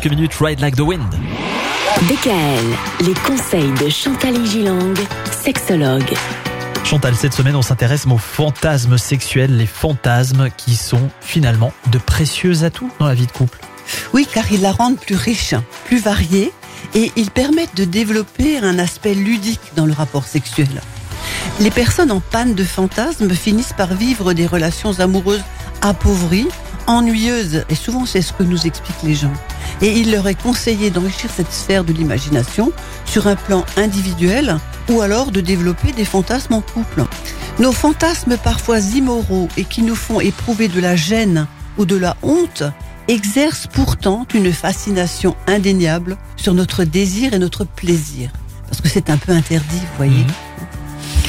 Quelques minutes, Ride Like the Wind. DKL, les conseils de Chantal Gilang, sexologue. Chantal, cette semaine, on s'intéresse aux fantasmes sexuels, les fantasmes qui sont finalement de précieux atouts dans la vie de couple. Oui, car ils la rendent plus riche, plus variée, et ils permettent de développer un aspect ludique dans le rapport sexuel. Les personnes en panne de fantasmes finissent par vivre des relations amoureuses appauvries, ennuyeuses, et souvent c'est ce que nous expliquent les gens. Et il leur est conseillé d'enrichir cette sphère de l'imagination sur un plan individuel ou alors de développer des fantasmes en couple. Nos fantasmes parfois immoraux et qui nous font éprouver de la gêne ou de la honte exercent pourtant une fascination indéniable sur notre désir et notre plaisir. Parce que c'est un peu interdit, vous voyez.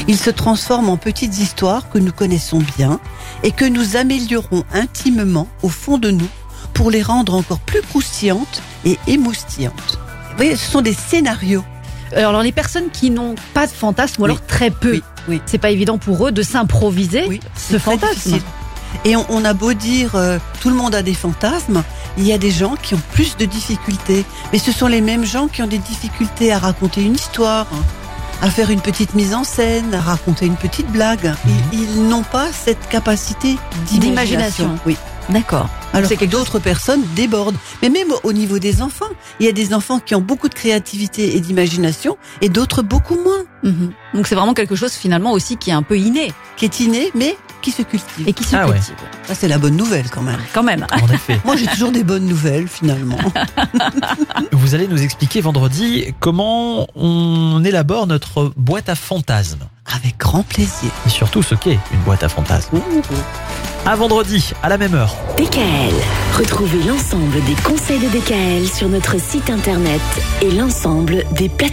Ils se transforment en petites histoires que nous connaissons bien et que nous améliorons intimement au fond de nous pour les rendre encore plus croustillantes et émoustillantes. Vous voyez, ce sont des scénarios. Alors les personnes qui n'ont pas de fantasme ou Oui. alors très peu, Oui, oui. c'est pas évident pour eux de s'improviser Oui, ce fantasme. difficile. Et on, on a beau dire euh, tout le monde a des fantasmes, il y a des gens qui ont plus de difficultés. Mais ce sont les mêmes gens qui ont des difficultés à raconter une histoire, hein, à faire une petite mise en scène, à raconter une petite blague. Ils, ils n'ont pas cette capacité d'imagination. D'imagination. Oui. D'accord. Alors C'est que quelque d'autres personnes débordent. Mais même au niveau des enfants, il y a des enfants qui ont beaucoup de créativité et d'imagination et d'autres beaucoup moins. Mhm. Donc c'est vraiment quelque chose finalement aussi qui est un peu inné Qui est inné, mais qui se cultive. et qui se Ah ouais. cultive. Ça, c'est la bonne nouvelle quand même. Quand même. En effet. Moi, j'ai toujours des bonnes nouvelles, finalement. Vous allez nous expliquer vendredi comment on élabore notre boîte à fantasmes. Avec grand plaisir. Et surtout ce qu'est une boîte à fantasmes. À vendredi, à la même heure. DKL, retrouvez l'ensemble des conseils de DKL sur notre site internet et l'ensemble des plateformes.